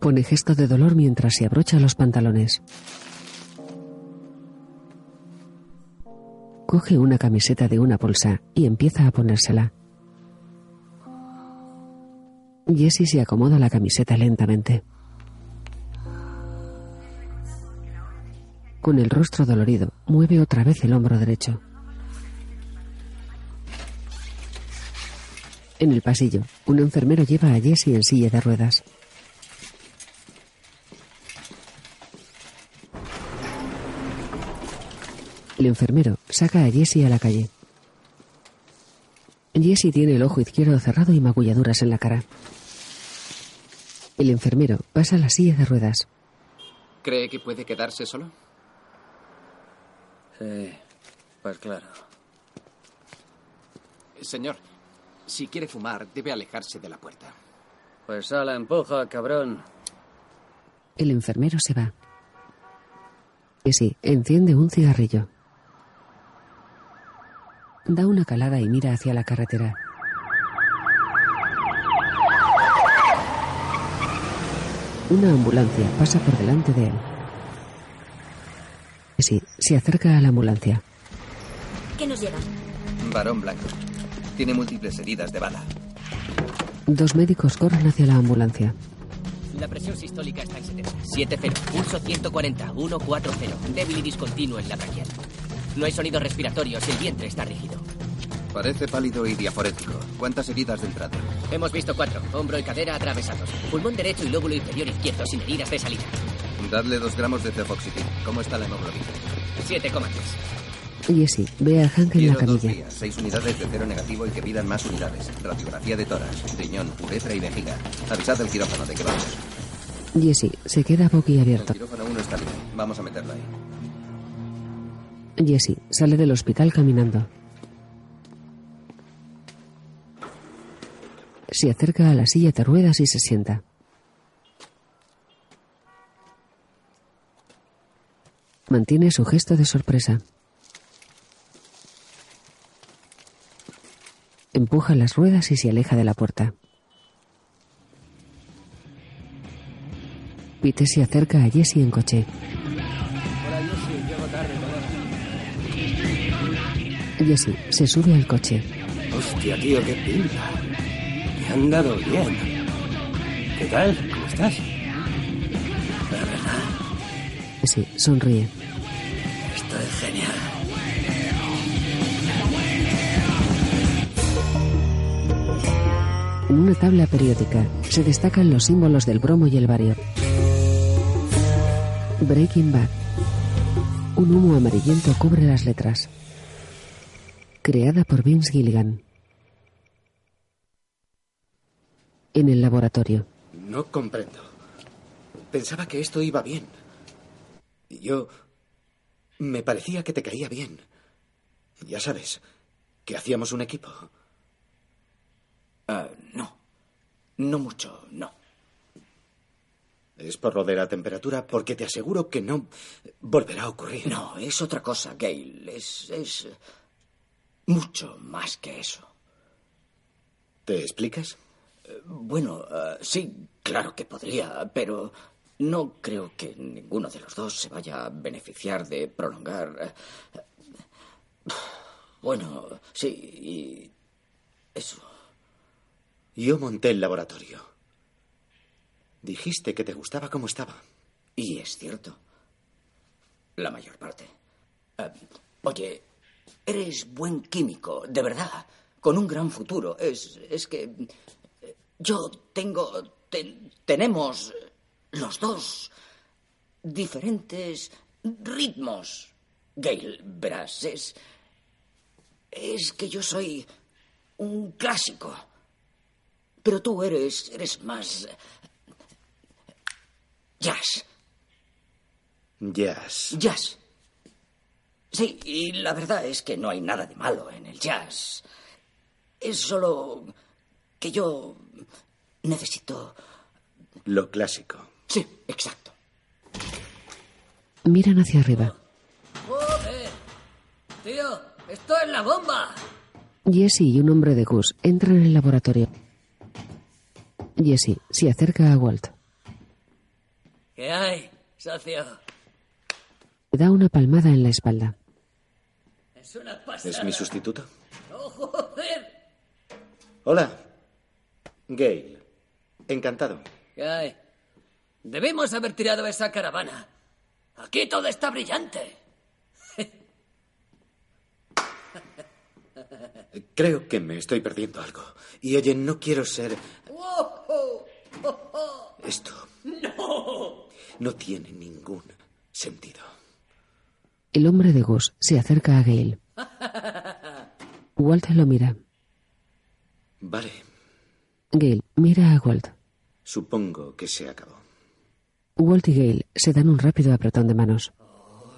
Pone gesto de dolor mientras se abrocha los pantalones. Coge una camiseta de una bolsa y empieza a ponérsela. Jessie se acomoda la camiseta lentamente. Con el rostro dolorido, mueve otra vez el hombro derecho. En el pasillo, un enfermero lleva a Jessie en silla de ruedas. El enfermero saca a Jessie a la calle. Jessie tiene el ojo izquierdo cerrado y magulladuras en la cara. El enfermero pasa a la silla de ruedas. ¿Cree que puede quedarse solo? Sí, pues claro. Señor, si quiere fumar, debe alejarse de la puerta. Pues a la empuja, cabrón. El enfermero se va. Jessie enciende un cigarrillo. Da una calada y mira hacia la carretera. Una ambulancia pasa por delante de él. Jessie se acerca a la ambulancia. ¿Qué nos lleva? Varón blanco. Tiene múltiples heridas de bala. Dos médicos corren hacia la ambulancia. La presión sistólica está en 70. 7-0. Pulso 140. 1-4-0. Débil y discontinuo en la braquial. No hay sonidos respiratorios y el vientre está rígido. Parece pálido y diaforético. ¿Cuántas heridas de entrada? Hemos visto cuatro. Hombro y cadera atravesados. Pulmón derecho y lóbulo inferior izquierdo sin heridas de salida. Dadle dos gramos de cefoxitin. ¿Cómo está la hemoglobina? 7,3. Jessie ve a Hank en la Quiero dos camilla. días, seis unidades de cero negativo y que pidan más unidades. Radiografía de tórax, riñón, uretra y vejiga. Avisad del quirófano de que vamos. Jessie se queda boquiabierto. El quirófano 1 está bien. Vamos a meterlo ahí. Jessie sale del hospital caminando. Se acerca a la silla de ruedas y se sienta. Mantiene su gesto de sorpresa. Empuja las ruedas y se aleja de la puerta. Pete se acerca a Jessie en coche. ¿Verdad? Jessie se sube al coche. Hostia, tío, qué pinta. Me han dado bien. ¿Qué tal? ¿Cómo estás? Jessie sonríe. Esto es genial. En una tabla periódica se destacan los símbolos del bromo y el bario. Breaking Bad. Un humo amarillento cubre las letras. Creada por Vince Gilligan. En el laboratorio. No comprendo. Pensaba que esto iba bien. Yo... Me parecía que te caía bien. Ya sabes, que hacíamos un equipo. Ah, no. No mucho, no. Es por lo de la temperatura, porque te aseguro que no volverá a ocurrir. No, es otra cosa, Gail. Es. es. Mucho más que eso. ¿Te explicas? Eh, Bueno, eh, sí, claro que podría, pero no creo que ninguno de los dos se vaya a beneficiar de prolongar. eh, Bueno, sí, y. eso. Yo monté el laboratorio. Dijiste que te gustaba como estaba. Y es cierto. La mayor parte. Oye, eres buen químico, de verdad. Con un gran futuro. Es, es que. eh, Yo tengo. ten- tenemos. eh, Los dos. diferentes ritmos. Gail, verás, es. Es que yo soy. un clásico. Pero tú eres. eres más. jazz. Jazz. Jazz. Sí, y la verdad es que no hay nada de malo en el jazz. Es solo que yo necesito... Lo clásico. Sí, exacto. Miran hacia arriba. ¡Joder! Tío, esto es la bomba. Jesse y un hombre de Gus entran en el laboratorio. Jesse se acerca a Walt. ¿Qué hay, socio? Le da una palmada en la espalda. Es una pasada. ¿Es mi sustituto? ¡Oh, joder! Hola. Gail. Encantado. ¿Qué hay? Debemos haber tirado esa caravana. Aquí todo está brillante. Creo que me estoy perdiendo algo. Y oye, no quiero ser... Esto ¡No! no tiene ningún sentido. El hombre de Gus se acerca a Gale. Walt lo mira. Vale, Gale mira a Walt. supongo que se acabó. Walt y Gale se dan un rápido apretón de manos.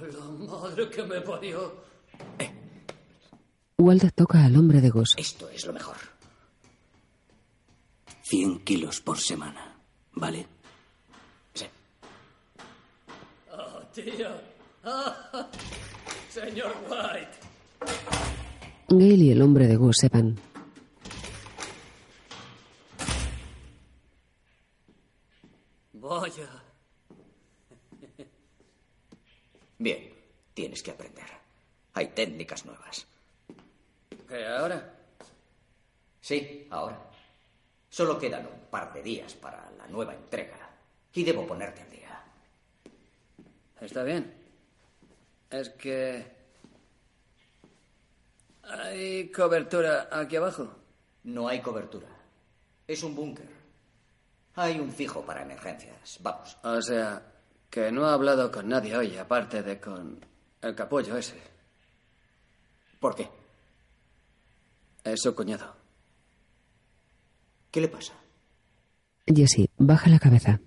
La madre que me parió. Walt toca al hombre de Gus. Esto es lo mejor. 100 kilos por semana, ¿vale? Sí. ¡Oh, tío! ¡Ah! Señor White. Gale y el hombre de Gus se van. Vaya. Bien, tienes que aprender. Hay técnicas nuevas. ¿Qué ahora? Sí, ahora. Solo quedan un par de días para la nueva entrega. Y debo ponerte al día. Está bien. Es que... ¿Hay cobertura aquí abajo? No hay cobertura. Es un búnker. Hay un fijo para emergencias. Vamos. O sea, que no ha hablado con nadie hoy, aparte de con el capullo ese. ¿Por qué? Es su cuñado. ¿Qué le pasa? Jesse baja la cabeza.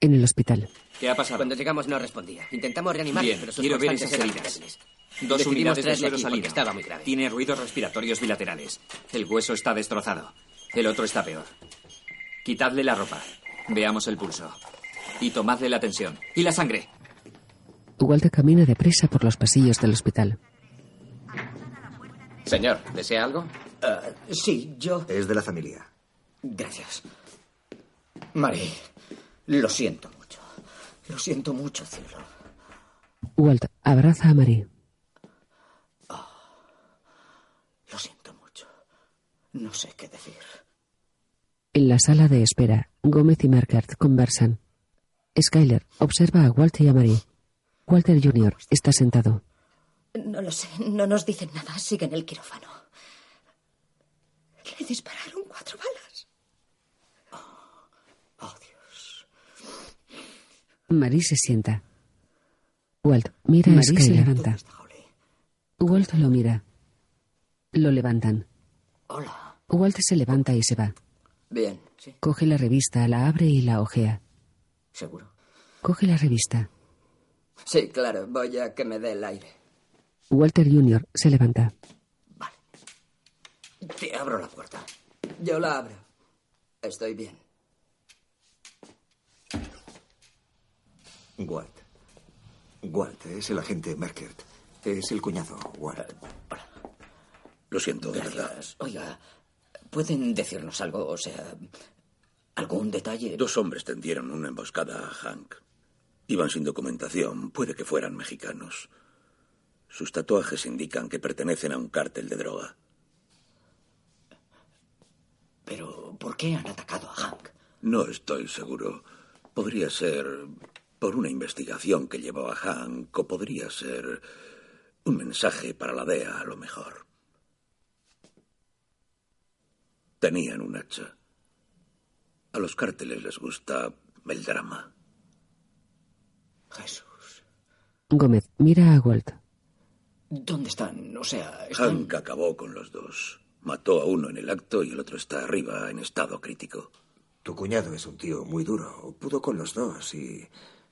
En el hospital. ¿Qué ha pasado? Cuando llegamos no respondía. Intentamos reanimarle, Bien, pero sus quiero ver esas heridas. Dos Decidimos unidades de suero salino. estaba muy grave. Tiene ruidos respiratorios bilaterales. El hueso está destrozado. El otro está peor. Quitadle la ropa. Veamos el pulso. Y tomadle la tensión. Y la sangre. Walt camina deprisa por los pasillos del hospital. Señor, ¿desea algo? Ah, sí, yo. Es de la familia. Gracias. Mari, lo siento mucho. Lo siento mucho, cielo. Walt abraza a Marie. Lo siento mucho. No sé qué decir. En la sala de espera, Gómez y Markert conversan. Skyler observa a Walt y a Marie. Walter Jr. está sentado. No lo sé, no nos dicen nada. Sigue en el quirófano. Le dispararon cuatro balas. Oh, Dios. Marie se sienta. Walt mira a Skyler. se levanta. Walt lo mira. Lo levantan. Hola. Walt se levanta y se va. Bien. Sí, Coge la revista, la abre y la ojea. seguro. Coge la revista. Sí, claro. Voy a que me dé el aire. Walter Jr. se levanta. Vale. Te abro la puerta. Yo la abro. Estoy bien. Walt. Walt es el agente Merkert. Es el cuñado, Walt. Lo siento, de verdad. Oiga, ¿pueden decirnos algo? O sea, algún detalle. Dos hombres tendieron una emboscada a Hank. Iban sin documentación, puede que fueran mexicanos. Sus tatuajes indican que pertenecen a un cártel de droga. Pero, ¿por qué han atacado a Hank? No estoy seguro. Podría ser por una investigación que llevó a Hank o podría ser un mensaje para la DEA a lo mejor. Tenían un hacha. A los cárteles les gusta el drama. Jesús. Gómez mira a Walt. ¿Dónde están? O sea, están... Hank acabó con los dos. Mató a uno en el acto y el otro está arriba en estado crítico. Tu cuñado es un tío muy duro. Pudo con los dos y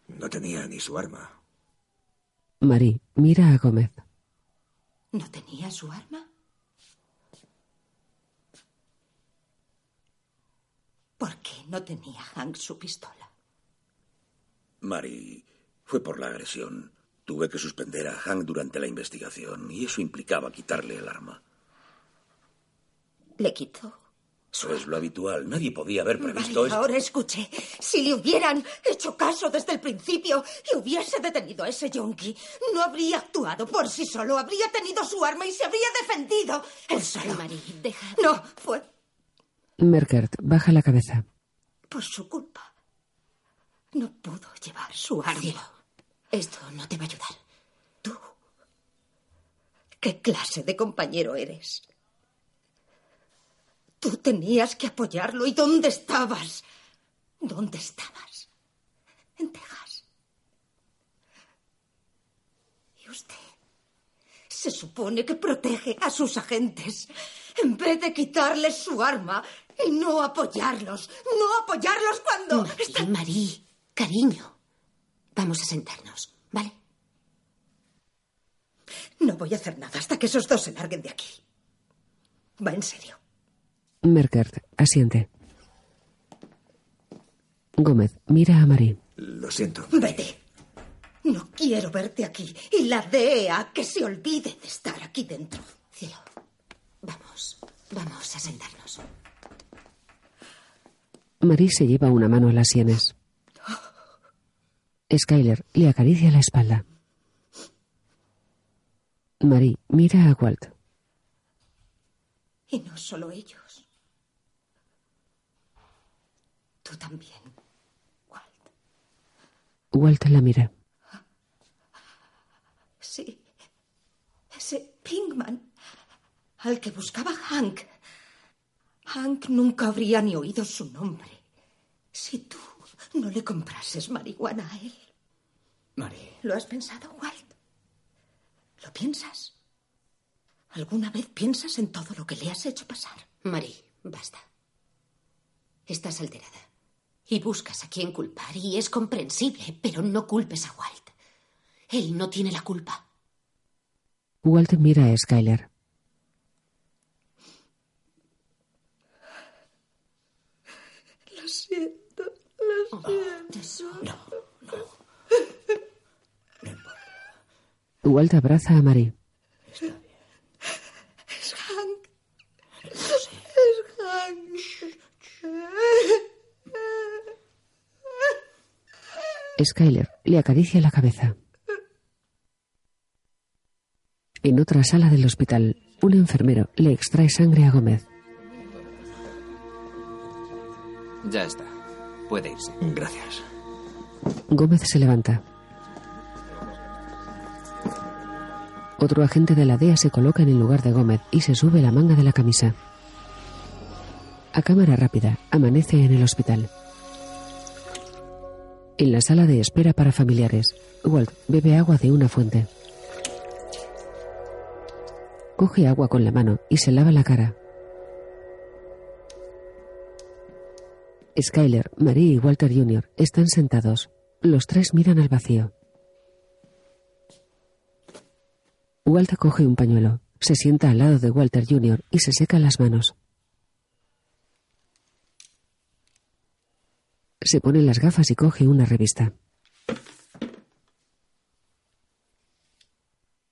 no tenía ni su arma. Marie mira a Gómez. ¿No tenía su arma? ¿Por qué no tenía Hank su pistola? Mary, fue por la agresión. Tuve que suspender a Hank durante la investigación y eso implicaba quitarle el arma. ¿Le quitó Eso es lo habitual. Nadie podía haber previsto Vale, esto. ahora escuche. Si le hubieran hecho caso desde el principio y hubiese detenido a ese yonki, no habría actuado por sí solo. Habría tenido su arma y se habría defendido. Él solo. Marie, deja. No, fue Merkert baja la cabeza. por su culpa. No pudo llevar su arma. Esto no te va a ayudar. ¿Qué clase de compañero eres? Tú tenías que apoyarlo. ¿Y dónde estabas? ¿Dónde estabas? En Texas. Y usted se supone que protege a sus agentes en vez de quitarles su arma y no apoyarlos. No apoyarlos cuando... Marie, Marie, cariño. Vamos a sentarnos, ¿vale? No voy a hacer nada hasta que esos dos se larguen de aquí. Va en serio. Merkert asiente. Gómez mira a Marie. Lo siento. Vete. No quiero verte aquí. Y la DEA que se olvide de estar aquí dentro. Cielo, vamos, vamos a sentarnos. Marie se lleva una mano a las sienes. Skyler le acaricia la espalda. Marie mira a Walt. Y no solo ellos. Tú también. Walt la mira. Sí. Ese Pinkman al que buscaba Hank. Hank nunca habría ni oído su nombre si tú no le comprases marihuana a él. Marie, ¿Lo has pensado, Walt? ¿Lo piensas? ¿Alguna vez piensas en todo lo que le has hecho pasar? Marie, basta. Estás alterada. Y buscas a quién culpar, y es comprensible, pero no culpes a Walt. Él no tiene la culpa. Walt mira a Skyler. Lo siento, lo siento. Walt abraza a Marie. Es Hank. Es Hank. Skyler le acaricia la cabeza. En otra sala del hospital, un enfermero le extrae sangre a Gómez. Ya está. Puede irse. Gracias. Gómez se levanta. Otro agente de la DEA se coloca en el lugar de Gómez y se sube la manga de la camisa. A cámara rápida, amanece en el hospital. En la sala de espera para familiares, Walt bebe agua de una fuente. Coge agua con la mano y se lava la cara. Skyler, Marie y Walter Jr. están sentados. Los tres miran al vacío. Walter coge un pañuelo, se sienta al lado de Walter Jr. y se seca las manos. Se pone las gafas y coge una revista.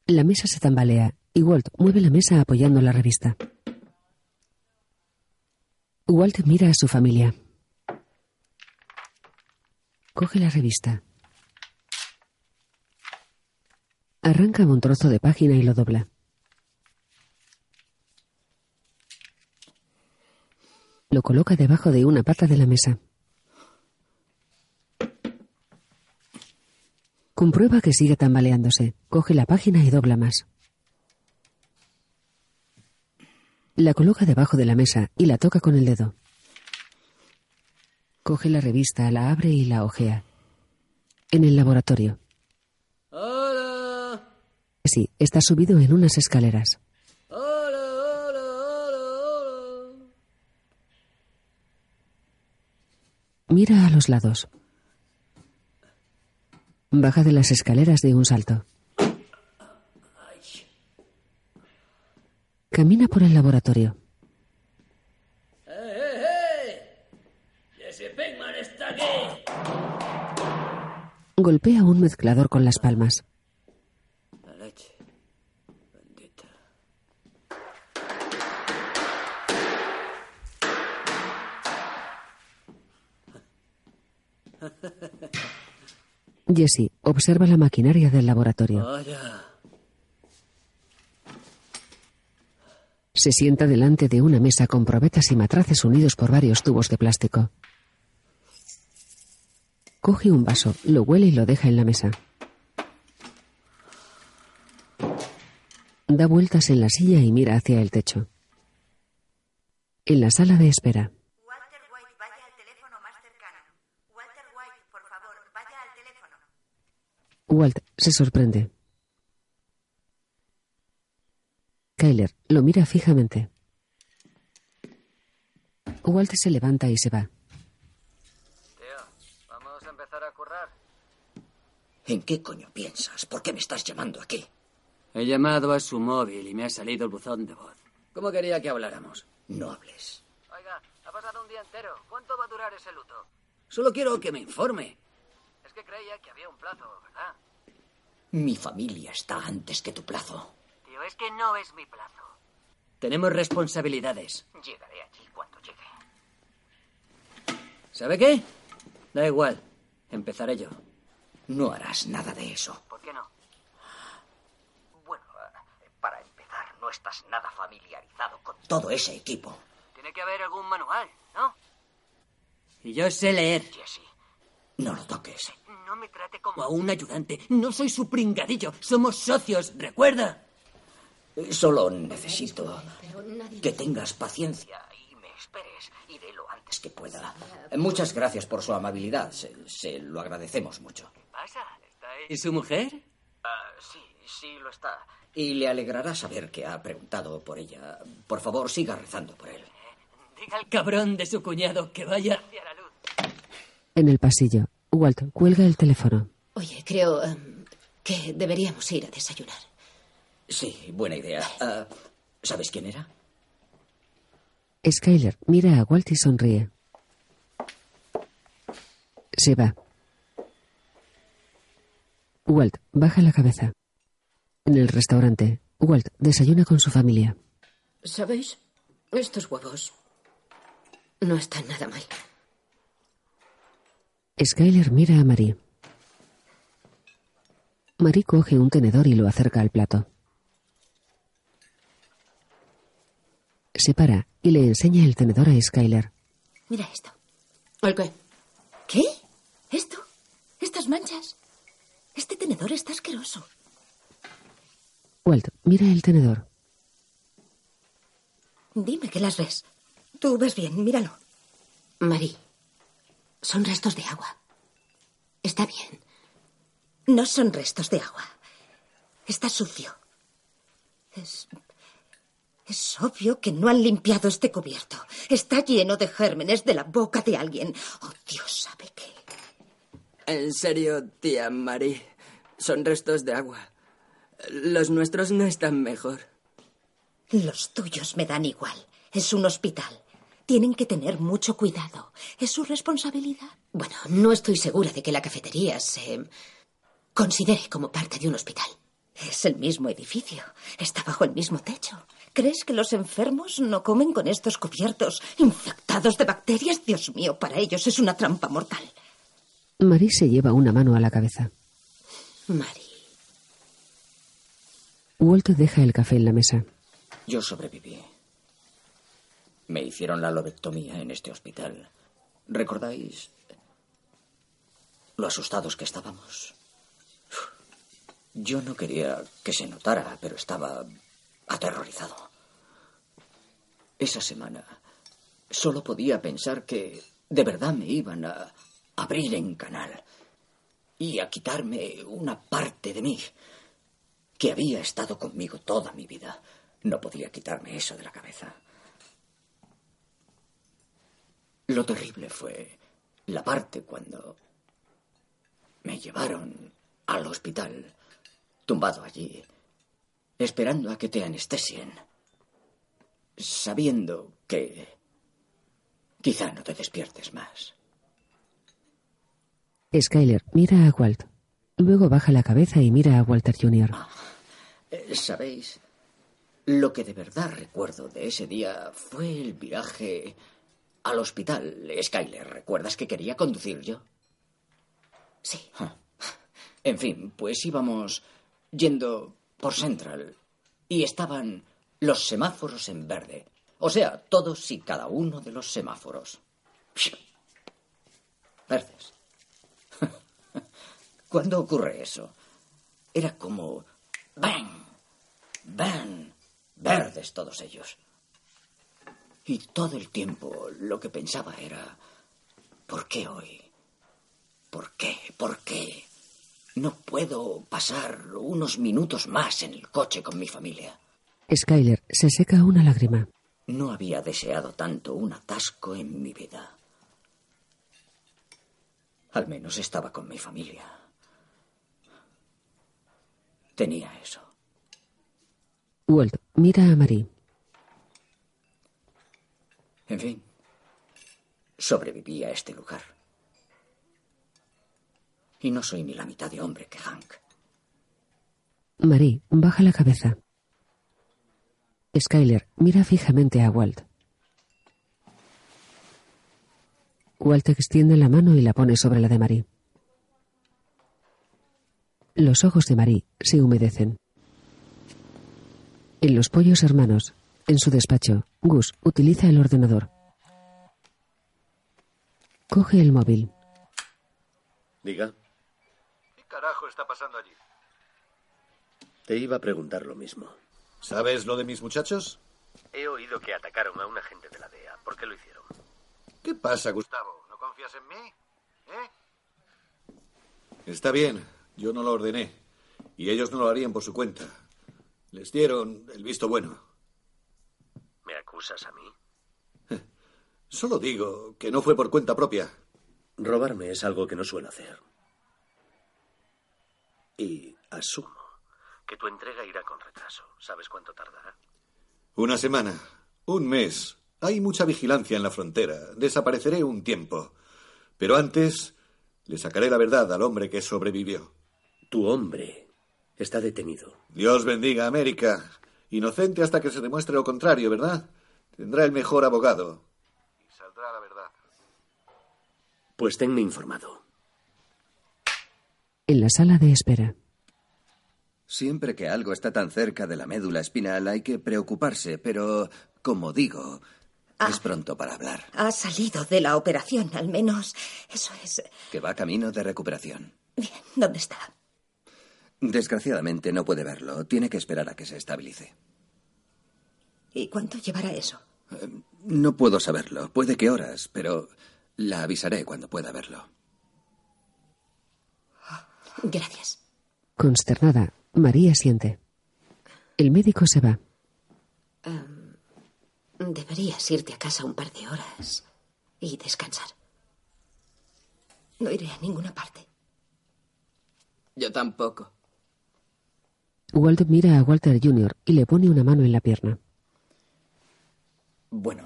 La mesa se tambalea y Walt mueve la mesa apoyando la revista. Walt mira a su familia. Coge la revista. Arranca un trozo de página y lo dobla. Lo coloca debajo de una pata de la mesa. Comprueba que sigue tambaleándose. Coge la página y dobla más. La coloca debajo de la mesa y la toca con el dedo. Coge la revista, la abre y la ojea. En el laboratorio. ¡Hola! Sí, está subido en unas escaleras. ¡Hola, hola, hola, hola! Mira a los lados. Baja de las escaleras de un salto. Camina por el laboratorio. ¡Eh, eh, eh! ¡Jesse Pinkman está aquí! Golpea un mezclador con las palmas. Jesse observa la maquinaria del laboratorio. Vaya. Se sienta delante de una mesa con probetas y matraces unidos por varios tubos de plástico. Coge un vaso, lo huele y lo deja en la mesa. Da vueltas en la silla y mira hacia el techo. En la sala de espera. Walter White, vaya al teléfono más cercano. Walter White, por favor, vaya al teléfono. Walt se sorprende. Kyler lo mira fijamente. Walt se levanta y se va. Tío, vamos a empezar a currar. ¿En qué coño piensas? ¿Por qué me estás llamando aquí? He llamado a su móvil y me ha salido el buzón de voz. ¿Cómo quería que habláramos? No hables. Oiga, ha pasado un día entero. ¿Cuánto va a durar ese luto? Solo quiero que me informe. Es que creía que había un plazo, ¿verdad? Mi familia está antes que tu plazo. Tío, es que no es mi plazo. Tenemos responsabilidades. Llegaré allí cuando llegue. ¿Sabe qué? Da igual. Empezaré yo. No harás nada de eso. ¿Por qué no? Bueno, eh, para empezar, no estás nada familiarizado con todo ese equipo. Tiene que haber algún manual, ¿no? Y yo sé leer. Jesse, no lo toques. No me trate como a un ayudante. No soy su pringadillo. Somos socios, ¿recuerda? Solo necesito que tengas paciencia y me esperes. Iré lo antes que pueda. Muchas gracias por su amabilidad. Se, se lo agradecemos mucho. ¿Qué pasa? ¿Está ahí? ¿Y su mujer? Ah, sí, sí lo está. Y le alegrará saber que ha preguntado por ella. Por favor, siga rezando por él. Diga al cabrón de su cuñado que vaya hacia la luz. En el pasillo, Walt cuelga el teléfono. Oye, creo em, que deberíamos ir a desayunar. Sí, buena idea. Ah, ¿Sabes quién era? Skyler mira a Walt y sonríe. Se va. Walt baja la cabeza. En el restaurante, Walt desayuna con su familia. ¿Sabéis? Estos huevos no están nada mal. Skyler mira a Marie. Marie coge un tenedor y lo acerca al plato. Se para y le enseña el tenedor a Skyler. Mira esto. ¿El qué? ¿Qué? ¿Esto? ¿Estas manchas? Este tenedor está asqueroso. Walt mira el tenedor. Dime que las ves. Tú ves bien, míralo. Marie, son restos de agua. Está bien. No son restos de agua. Está sucio. Es. Es obvio que no han limpiado este cubierto. Está lleno de gérmenes de la boca de alguien. Oh, Dios sabe qué. En serio, tía Marie. Son restos de agua. Los nuestros no están mejor. Los tuyos me dan igual. Es un hospital. Tienen que tener mucho cuidado. Es su responsabilidad. Bueno, no estoy segura de que la cafetería se considere como parte de un hospital. Es el mismo edificio. Está bajo el mismo techo. ¿Crees que los enfermos no comen con estos cubiertos infectados de bacterias? Dios mío, para ellos es una trampa mortal. Marie se lleva una mano a la cabeza. Marie. Walt deja el café en la mesa. Yo sobreviví. Me hicieron la lobectomía en este hospital. ¿Recordáis lo asustados que estábamos? Yo no quería que se notara, pero estaba aterrorizado. Esa semana solo podía pensar que de verdad me iban a abrir en canal y a quitarme una parte de mí que había estado conmigo toda mi vida. No podía quitarme eso de la cabeza. Lo terrible fue la parte cuando me llevaron al hospital, tumbado allí, esperando a que te anestesien, sabiendo que quizá no te despiertes más. Skyler mira a Walt. Luego baja la cabeza y mira a Walter Jr. Eh, ¿Sabéis? Lo que de verdad recuerdo de ese día fue el viraje al hospital. Skyler, ¿recuerdas que quería conducir yo? Sí. En fin, pues íbamos yendo por Central y estaban los semáforos en verde. O sea, todos y cada uno de los semáforos. Verdes. ¿Cuándo ocurre eso? Era como... ¡Bang! ¡Bang! Verdes todos ellos. Y todo el tiempo lo que pensaba era... ¿Por qué hoy? ¿Por qué? ¿Por qué? No puedo pasar unos minutos más en el coche con mi familia. Skyler se seca una lágrima. No había deseado tanto un atasco en mi vida. Al menos estaba con mi familia. Tenía eso. Walt mira a Marie. En fin, sobreviví a este lugar. Y no soy ni la mitad de hombre que Hank. Marie baja la cabeza. Skyler mira fijamente a Walt. Walt extiende la mano y la pone sobre la de Marie. Los ojos de Marie se humedecen. En los pollos hermanos, en su despacho, Gus utiliza el ordenador. Coge el móvil. Diga, ¿Qué carajo está pasando allí? te iba a preguntar lo mismo. ¿Sabes lo de mis muchachos? He oído que atacaron a un agente de la DEA. ¿Por qué lo hicieron? ¿Qué pasa, Gustavo? ¿No confías en mí? ¿Eh? Está bien, yo no lo ordené. Y ellos no lo harían por su cuenta. Les dieron el visto bueno. ¿Me acusas a mí? Solo digo que no fue por cuenta propia. Robarme es algo que no suelo hacer. Y asumo que tu entrega irá con retraso. ¿Sabes cuánto tardará? Una semana, un mes. Hay mucha vigilancia en la frontera. Desapareceré un tiempo. Pero antes le sacaré la verdad al hombre que sobrevivió. Tu hombre está detenido. Dios bendiga a América. Inocente hasta que se demuestre lo contrario, ¿verdad? Tendrá el mejor abogado. Y saldrá la verdad. Pues tenme informado. En la sala de espera. Siempre que algo está tan cerca de la médula espinal hay que preocuparse, pero, como digo, es pronto para hablar. Ha salido de la operación, al menos. Eso es. Que va camino de recuperación. Bien, ¿dónde está? Desgraciadamente no puede verlo. Tiene que esperar a que se estabilice. ¿Y cuánto llevará eso? No puedo saberlo. Puede que horas, pero la avisaré cuando pueda verlo. Gracias. Consternada, María siente. El médico se va. Em, deberías irte a casa un par de horas y descansar. No iré a ninguna parte. Yo tampoco. Walt mira a Walter Jr. y le pone una mano en la pierna. Bueno,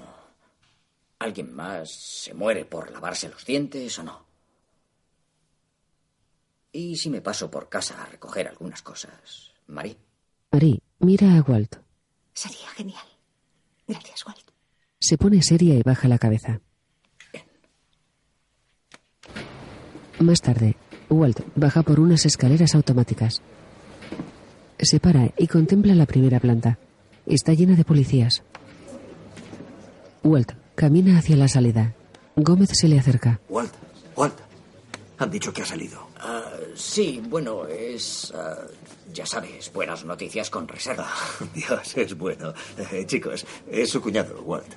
¿alguien más se muere por lavarse los dientes o no? ¿Y si me paso por casa a recoger algunas cosas? Marie. Marie mira a Walt. Sería genial. Gracias, Walt. Se pone seria y baja la cabeza. Más tarde, Walt baja por unas escaleras automáticas. Se para y contempla la primera planta. Está llena de policías. Walt camina hacia la salida. Gómez se le acerca. Walt, Walt. Han dicho que ha salido. Ah, sí, bueno, es... ah, ya sabes, buenas noticias con reserva. Dios, es bueno. Eh, chicos, es su cuñado, Walt.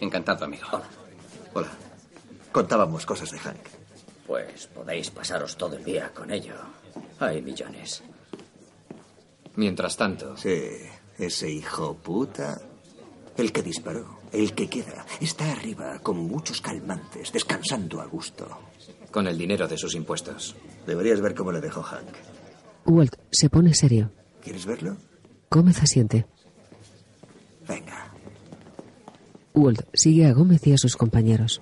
Encantado, amigo. Hola. Hola. Contábamos cosas de Hank. Pues podéis pasaros todo el día con ello. Hay millones. Mientras tanto. Sí, ese hijo puta. El que disparó, el que queda, está arriba con muchos calmantes, descansando a gusto. Con el dinero de sus impuestos. Deberías ver cómo le dejó Hank. Walt se pone serio. ¿Quieres verlo? Gómez asiente. Venga. Walt sigue a Gómez y a sus compañeros.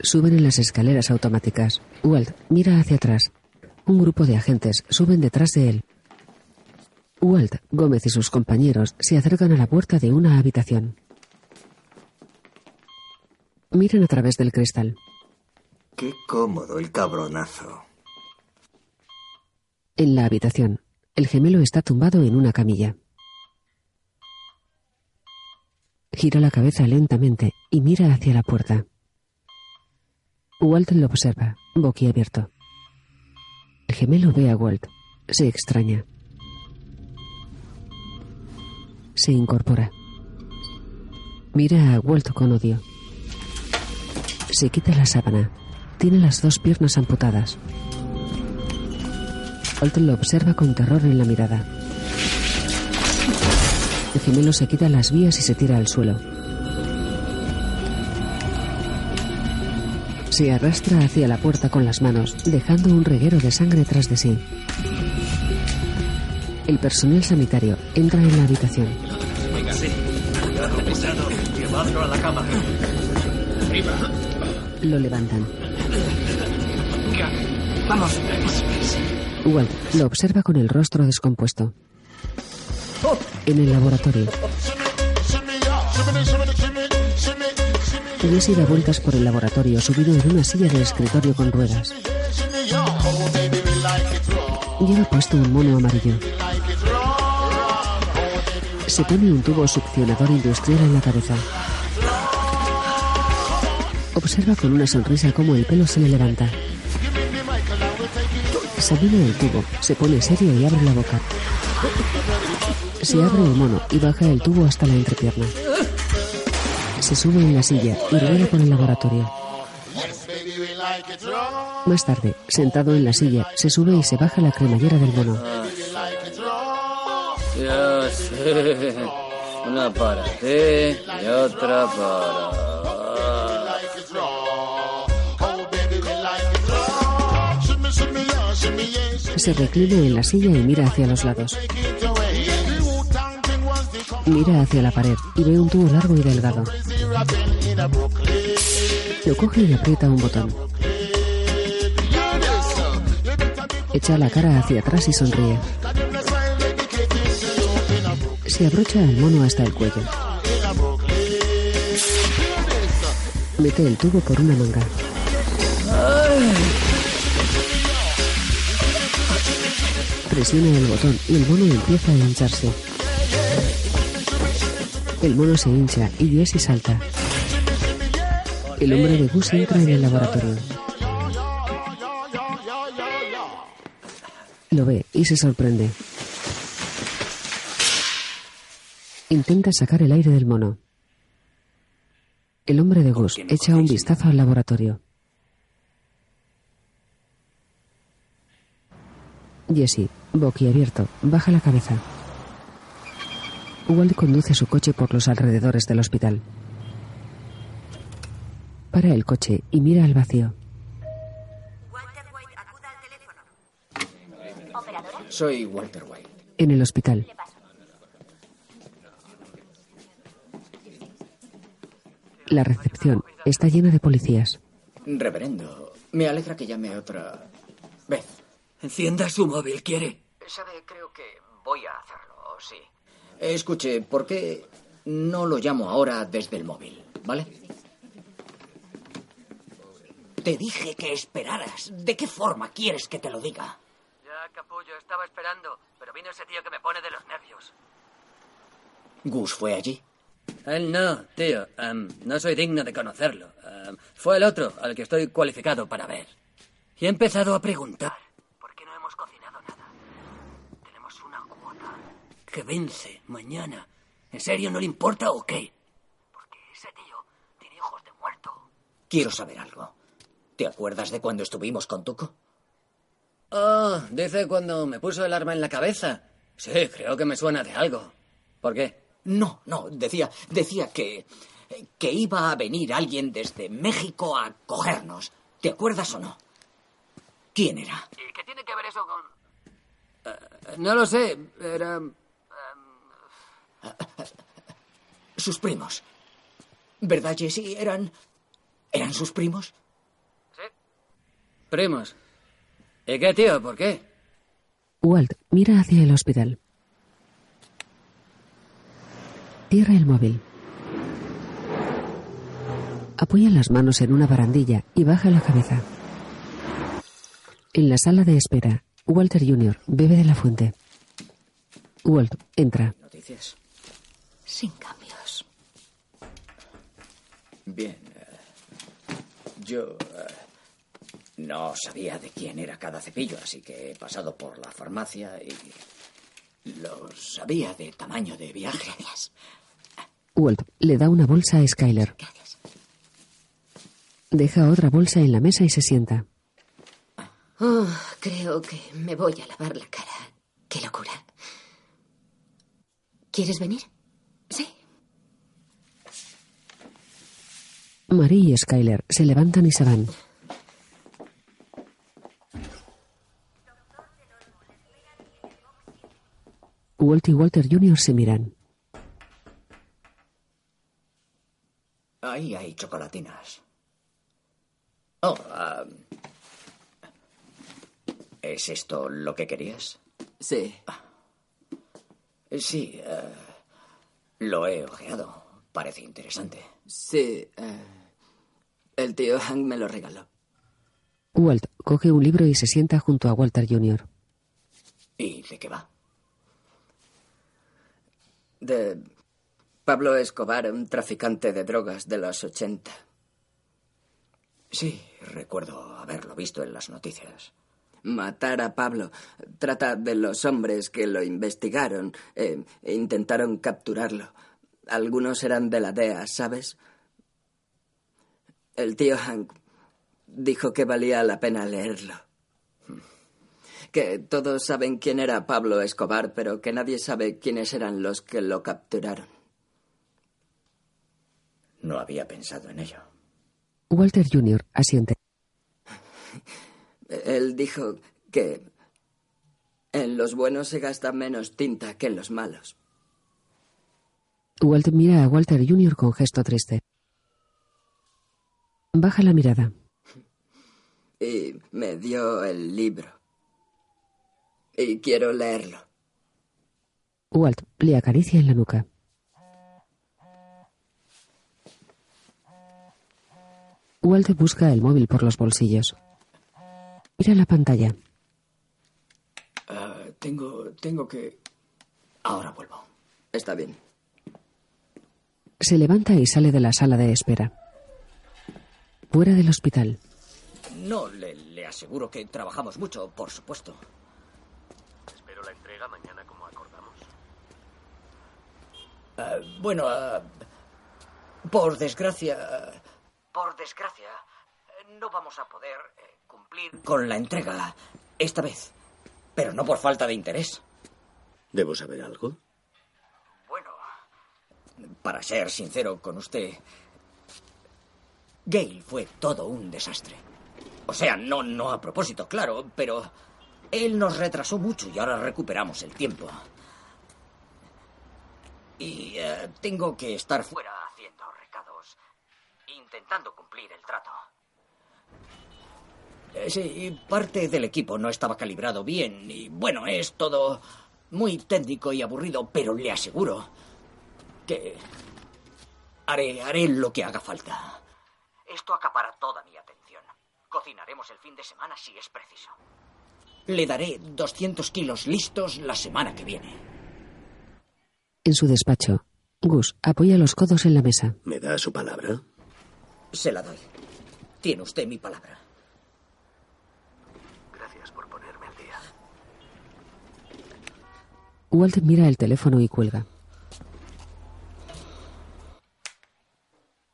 Suben en las escaleras automáticas. Walt mira hacia atrás. Un grupo de agentes suben detrás de él. Walt, Gómez y sus compañeros se acercan a la puerta de una habitación. Miran a través del cristal. Qué cómodo el cabronazo. En la habitación, el gemelo está tumbado en una camilla. Gira la cabeza lentamente y mira hacia la puerta. Walt lo observa, boquiabierto. El gemelo ve a Walt. Se extraña. Se incorpora. Mira a Walt con odio. Se quita la sábana. Tiene las dos piernas amputadas. Walt lo observa con terror en la mirada. El gemelo se quita las vías y se tira al suelo. Se arrastra hacia la puerta con las manos, dejando un reguero de sangre tras de sí. El personal sanitario entra en la habitación. Venga, sí. Cuidado. Llevadlo a la cama. Arriba. Lo levantan. Vamos. Walt lo observa con el rostro descompuesto. En el laboratorio, Jesse da vueltas por el laboratorio subido en una silla de escritorio con ruedas. Lleva puesto un mono amarillo. Se pone un tubo succionador industrial en la cabeza. Observa con una sonrisa cómo el pelo se le levanta. Examina el tubo, se pone serio y abre la boca. Se abre el mono y baja el tubo hasta la entrepierna. Se sube en la silla y rueda por el laboratorio. Más tarde, sentado en la silla, se sube y se baja la cremallera del mono. Ya sé. Una para ti y otra para... Se reclina en la silla y mira hacia los lados. Mira hacia la pared y ve un tubo largo y delgado. Lo coge y aprieta un botón. Echa la cara hacia atrás y sonríe. Se abrocha al mono hasta el cuello. Mete el tubo por una manga. Presiona el botón y el mono empieza a hincharse. El mono se hincha y Jesse salta. El hombre de Gus entra en el laboratorio. Lo ve y se sorprende. Intenta sacar el aire del mono. El hombre de Gus echa un vistazo al laboratorio. Jesse, boquiabierto, baja la cabeza. Walt conduce su coche por los alrededores del hospital. Para el coche y mira al vacío. Soy Walter White. En el hospital. La recepción está llena de policías. Reverendo, me alegra que llame otra vez. Encienda su móvil, ¿quiere? Sabe, creo que voy a hacerlo, sí. Escuche, ¿por qué no lo llamo ahora desde el móvil, ¿vale? Te dije que esperaras. ¿De qué forma quieres que te lo diga? Ya, capullo, estaba esperando, pero vino ese tío que me pone de los nervios. ¿Gus fue allí? Él no, tío. Em, no soy digno de conocerlo. Em, fue el otro al que estoy cualificado para ver. Y he empezado a preguntar. ¿Por qué no hemos cocinado nada? Tenemos una cuota que vence mañana. ¿En serio no le importa o qué? Porque ese tío tiene hijos de muerto. Quiero saber algo. ¿Te acuerdas de cuando estuvimos con Tuco? Oh, dice cuando me puso el arma en la cabeza. Sí, creo que me suena de algo. ¿Por qué? No, no, decía, decía que que iba a venir alguien desde México a cogernos. ¿Te acuerdas o no? ¿Quién era? ¿Y qué tiene que ver eso con...? Eh, no lo sé. Era... Sus primos. ¿Verdad, Jesse? ¿Eran. ¿Eran sus primos? Primos. ¿Y qué, tío? ¿Por qué? Walt mira hacia el hospital. Cierra el móvil. apoya las manos en una barandilla y baja la cabeza. En la sala de espera, Walter Jr. bebe de la fuente. Walt entra. Noticias. Sin cambios. Bien. eh, yo eh, no sabía de quién era cada cepillo, así que he pasado por la farmacia y los sabía de tamaño de viaje. Walt le da una bolsa a Skyler. Deja otra bolsa en la mesa y se sienta. Oh, creo que me voy a lavar la cara. Qué locura. ¿Quieres venir? Sí. Marie y Skyler se levantan y se van. Walt y Walter Jr. se miran. Ahí hay chocolatinas. Oh, ah, ¿es esto lo que querías? Sí. Sí, eh, lo he ojeado. Parece interesante. Sí. eh, el tío Hank me lo regaló. Walt coge un libro y se sienta junto a Walter Jr. ¿Y de qué va? De Pablo Escobar, un traficante de drogas de los 80. Sí, recuerdo haberlo visto en las noticias. Matar a Pablo. Trata de los hombres que lo investigaron eh, e intentaron capturarlo. Algunos eran de la DEA, ¿sabes? El tío Hank dijo que valía la pena leerlo. Que todos saben quién era Pablo Escobar, pero que nadie sabe quiénes eran los que lo capturaron. No había pensado en ello. Walter Jr. asiente. Él dijo que en los buenos se gasta menos tinta que en los malos. Walt mira a Walter Jr. con gesto triste. Baja la mirada. Y me dio el libro. Y quiero leerlo. Walt le acaricia en la nuca. Walt busca el móvil por los bolsillos. Mira la pantalla. Ah, tengo, tengo que... Ahora vuelvo. Está bien. Se levanta y sale de la sala de espera. Fuera del hospital, No, le, le aseguro que trabajamos mucho, por supuesto. Mañana como acordamos. Ah, bueno, ah, por desgracia... ah, Por desgracia, no vamos a poder eh, cumplir con la entrega esta vez. Pero no por falta de interés. ¿Debo saber algo? Bueno, para ser sincero con usted, Gale fue todo un desastre. O sea, no, no a propósito, claro, pero él nos retrasó mucho y ahora recuperamos el tiempo. Y eh, tengo que estar fuera haciendo recados, intentando cumplir el trato. Eh, Sí, parte del equipo no estaba calibrado bien y bueno, es todo muy técnico y aburrido, pero le aseguro que haré, haré lo que haga falta. Esto acapara toda mi atención. Cocinaremos el fin de semana si es preciso. Le daré 200 kilos listos la semana que viene. en su despacho, Gus apoya los codos en la mesa. ¿Me da su palabra? Se la doy. Tiene usted mi palabra. Gracias por ponerme al día. Walt mira el teléfono y cuelga.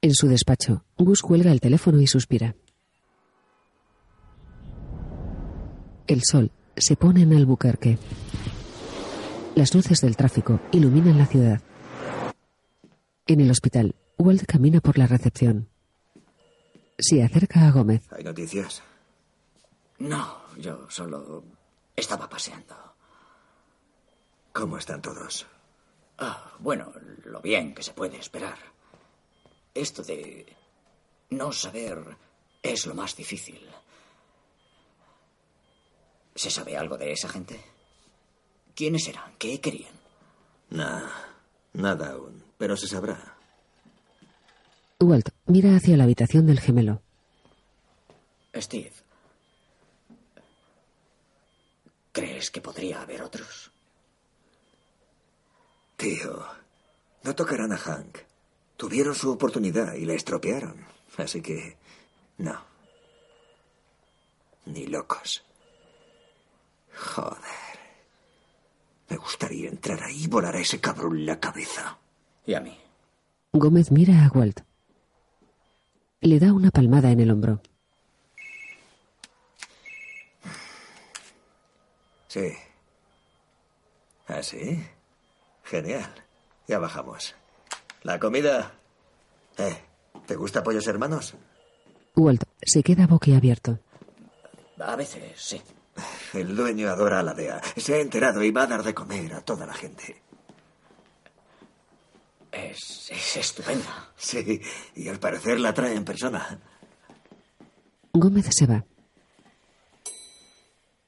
En su despacho, Gus cuelga el teléfono y suspira. El sol se pone en Albuquerque. Las luces del tráfico iluminan la ciudad. En el hospital, Walt camina por la recepción. Se acerca a Gómez. ¿Hay noticias? No, yo solo estaba paseando. ¿Cómo están todos? Ah, bueno, lo bien que se puede esperar. Esto de no saber es lo más difícil. ¿Se sabe algo de esa gente? ¿Quiénes eran? ¿Qué querían? Nah, nada aún, pero se sabrá. Walt mira hacia la habitación del gemelo. Steve. ¿Crees que podría haber otros? Tío, no tocarán a Hank. Tuvieron su oportunidad y la estropearon. Así que... No. Ni locos. Joder. Me gustaría entrar ahí y volar a ese cabrón la cabeza. Y a mí. Gómez mira a Walt. Le da una palmada en el hombro. Sí. ¿Ah, sí? Genial. Ya bajamos. La comida. Eh, ¿te gusta pollos hermanos? Walt se queda boquiabierto. A veces, sí. El dueño adora a la DEA. Se ha enterado y va a dar de comer a toda la gente. Es, es estupenda. Sí, y al parecer la trae en persona. Gómez se va.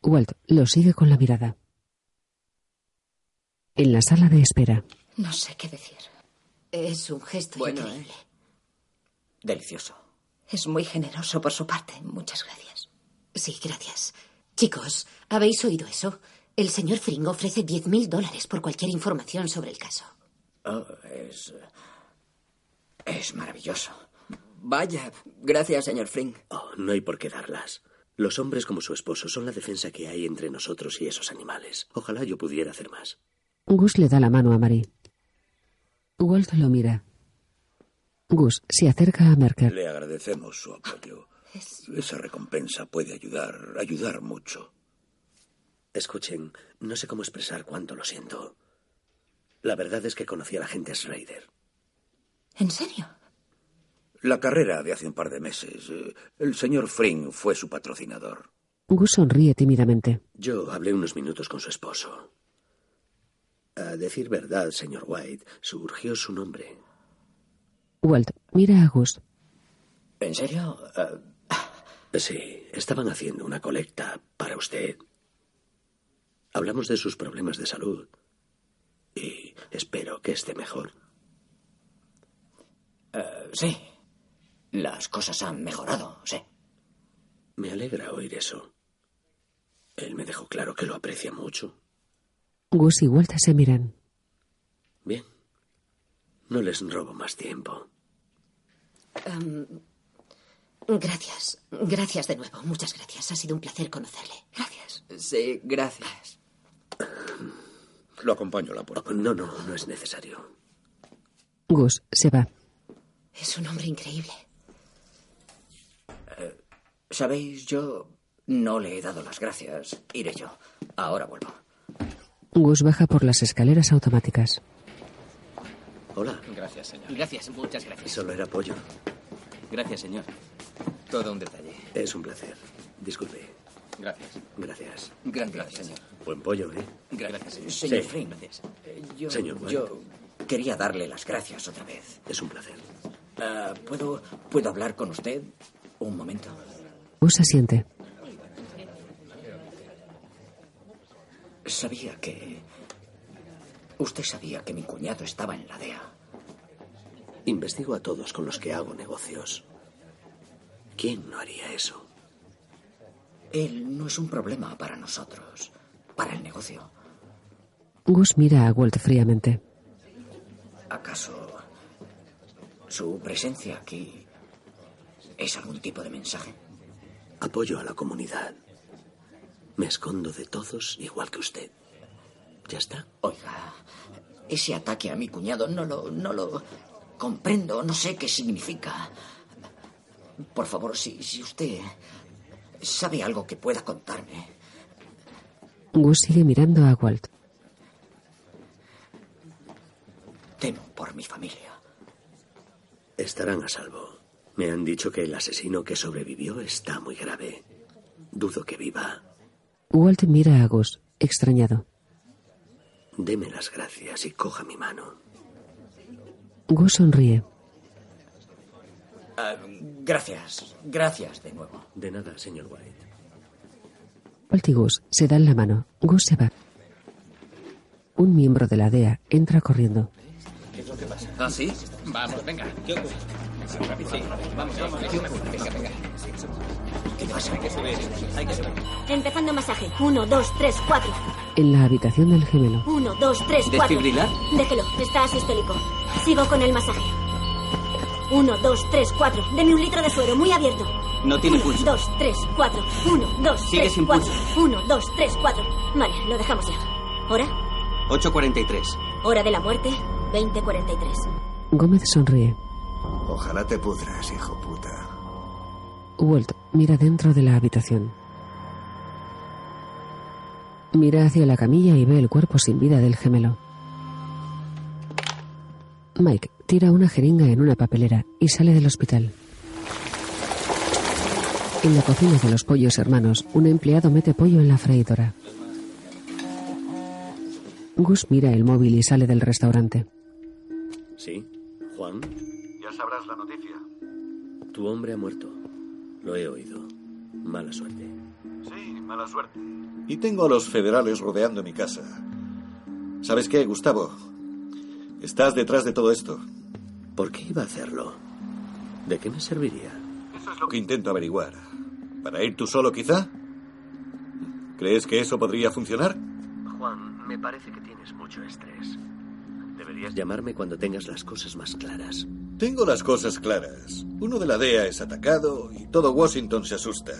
Walt lo sigue con la mirada. En la sala de espera. No sé qué decir. Es un gesto Bueno, increíble. Delicioso. Es muy generoso por su parte. Muchas gracias. Sí, gracias. Chicos, ¿habéis oído eso? El señor Fring ofrece 10.000 dólares por cualquier información sobre el caso. Oh, es. Es maravilloso. Vaya, gracias, señor Fring. Oh, no hay por qué darlas. Los hombres como su esposo son la defensa que hay entre nosotros y esos animales. Ojalá yo pudiera hacer más. Gus le da la mano a Marie. Walt lo mira. Gus se acerca a Merker. Le agradecemos su apoyo. Esa recompensa puede ayudar, ayudar mucho. Escuchen, no sé cómo expresar cuánto lo siento. La verdad es que conocí a la gente Schrader. ¿En serio? La carrera de hace un par de meses. eh, El señor Fring fue su patrocinador. Gus sonríe tímidamente. Yo hablé unos minutos con su esposo. A decir verdad, señor White, surgió su nombre. Walt mira a Gus. ¿En serio? Eh, Sí, estaban haciendo una colecta para usted. Hablamos de sus problemas de salud. Y espero que esté mejor. eh, sí. Las cosas han mejorado, sí. Me alegra oír eso. Él me dejó claro que lo aprecia mucho. Gus y Walt se miran. Bien. No les robo más tiempo. Em, gracias. Gracias de nuevo. Muchas gracias. Ha sido un placer conocerle. Gracias. Sí, gracias. Lo acompaño a la puerta. No, no, no es necesario. Gus se va. Es un hombre increíble. Sabéis, yo no le he dado las gracias. Iré yo. Ahora vuelvo. Gus baja por las escaleras automáticas. Hola. Gracias, señor. Gracias, muchas gracias. Solo era pollo. Gracias, señor. Todo un detalle. Es un placer. Disculpe. Gracias. Gracias. Gracias, señor. Buen pollo, ¿eh? Gracias, señor. Señor Sí. Fring, Gracias. eh, yo, Señor White. yo quería darle las gracias otra vez. Es un placer. Ah, ¿puedo, ¿Puedo hablar con usted un momento? Gus asiente. Sabía que... Usted sabía que mi cuñado estaba en la DEA. Investigo a todos con los que hago negocios. ¿Quién no haría eso? Él no es un problema para nosotros, para el negocio. Gus mira a Walt fríamente. ¿Acaso su presencia aquí es algún tipo de mensaje? Apoyo a la comunidad. Me escondo de todos igual que usted. Ya está. Oiga, ese ataque a mi cuñado no lo, no lo comprendo, no sé qué significa. Por favor, si, si usted sabe algo que pueda contarme. Gus sigue mirando a Walt. Temo por mi familia. Estarán a salvo. Me han dicho que el asesino que sobrevivió está muy grave. Dudo que viva. Walt mira a Gus, extrañado. Deme las gracias y coja mi mano. Gus sonríe. Ah, gracias, gracias de nuevo. De nada, señor White. Walt y Gus se dan la mano. Gus se va. Un miembro de la DEA entra corriendo. ¿Qué es lo que pasa? ¿Ah, sí? Vamos, venga. ¿Qué ocurre? Vamos, vamos, venga, venga. ¿Qué pasa? Hay que subir, hay que subir. Empezando masaje. Uno, dos, tres, cuatro. En la habitación del gemelo. Uno, dos, tres, cuatro. ¿Desfibrilar? Déjelo, está asistélico. Sigo con el masaje. Uno, dos, tres, cuatro. Deme un litro de suero, muy abierto. No tiene Uno, pulso. dos, tres, cuatro. Uno, dos, Sigue tres, sin cuatro. pulso. Uno, dos, tres, cuatro. Vale, lo dejamos ya. ¿Hora? 8.43. Hora de la muerte, 20.43. Gómez sonríe. Ojalá te pudras, hijo puta. Walt mira dentro de la habitación. Mira hacia la camilla y ve el cuerpo sin vida del gemelo. Mike tira una jeringa en una papelera y sale del hospital. En la cocina de los pollos hermanos, un empleado mete pollo en la freidora. Gus mira el móvil y sale del restaurante. ¿Sí? ¿Juan? Ya sabrás la noticia. Tu hombre ha muerto. Lo he oído. Mala suerte. Sí, mala suerte. Y tengo a los federales rodeando mi casa. ¿Sabes qué, Gustavo? Estás detrás de todo esto. ¿Por qué iba a hacerlo? ¿De qué me serviría? Eso es lo que intento averiguar. ¿Para ir tú solo, quizá? ¿Crees que eso podría funcionar? Juan, me parece que tienes mucho estrés. Deberías llamarme cuando tengas las cosas más claras. Tengo las cosas claras. Uno de la DEA es atacado y todo Washington se asusta.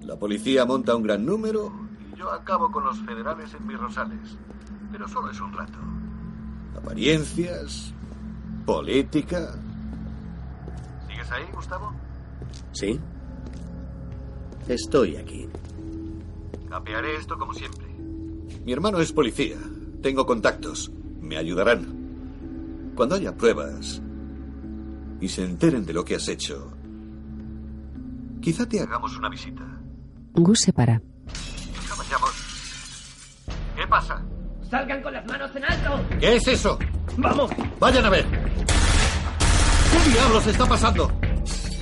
La policía monta un gran número y yo acabo con los federales en mis rosales. Pero solo es un rato. Apariencias, política. ¿Sigues ahí, Gustavo? ¿Sí? Estoy aquí. Capearé esto como siempre. Mi hermano es policía. Tengo contactos. Me ayudarán. Cuando haya pruebas y se enteren de lo que has hecho, quizá te hagamos una visita. Gus se para. Vayamos. ¿Qué pasa? ¡Salgan con las manos en alto! ¿Qué es eso? ¡Vamos! Vayan a ver. ¿Qué diablos está pasando?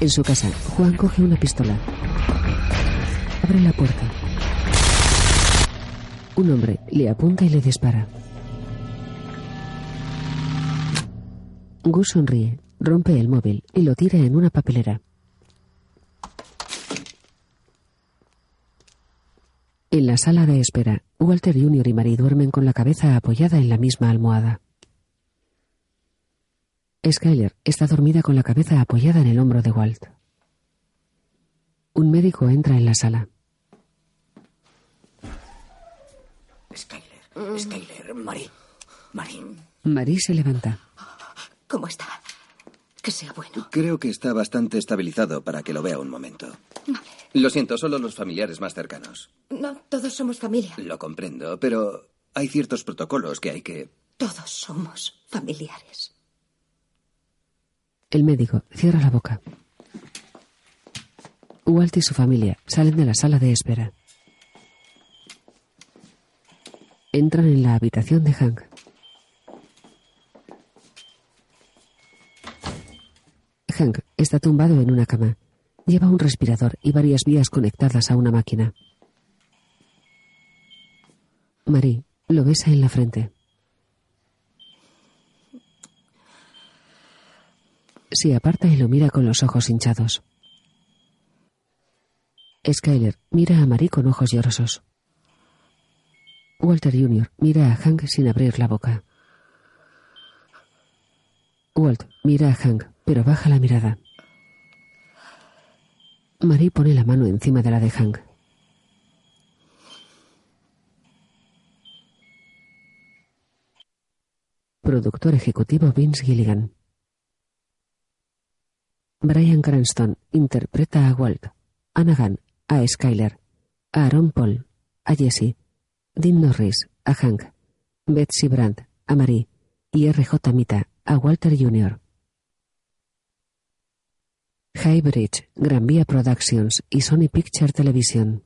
En su casa, Juan coge una pistola. Abre la puerta. Un hombre le apunta y le dispara. Gus sonríe, rompe el móvil y lo tira en una papelera. En la sala de espera, Walter Jr. y Mary duermen con la cabeza apoyada en la misma almohada. Skyler está dormida con la cabeza apoyada en el hombro de Walt. Un médico entra en la sala. Skyler, Skyler, Mari. Mari. Marie se levanta. ¿Cómo está? Que sea bueno. Creo que está bastante estabilizado para que lo vea un momento. Lo siento, solo los familiares más cercanos. No, todos somos familia. Lo comprendo, pero hay ciertos protocolos que hay que... Todos somos familiares. El médico cierra la boca. Walt y su familia salen de la sala de espera. Entran en la habitación de Hank. Hank está tumbado en una cama. Lleva un respirador y varias vías conectadas a una máquina. Marie lo besa en la frente. Se aparta y lo mira con los ojos hinchados. Skyler mira a Marie con ojos llorosos. Walter Jr. mira a Hank sin abrir la boca. Walt mira a Hank, pero baja la mirada. Marie pone la mano encima de la de Hank. Productor ejecutivo Vince Gilligan. Brian Cranston interpreta a Walt, Anna Gunn a Skyler, a Aaron Paul, a Jesse, Dean Norris a Hank, Betsy Brandt a Marie y R.J. Mita a Walter Jr. Highbridge, Gran Vía Productions y Sony Picture Television.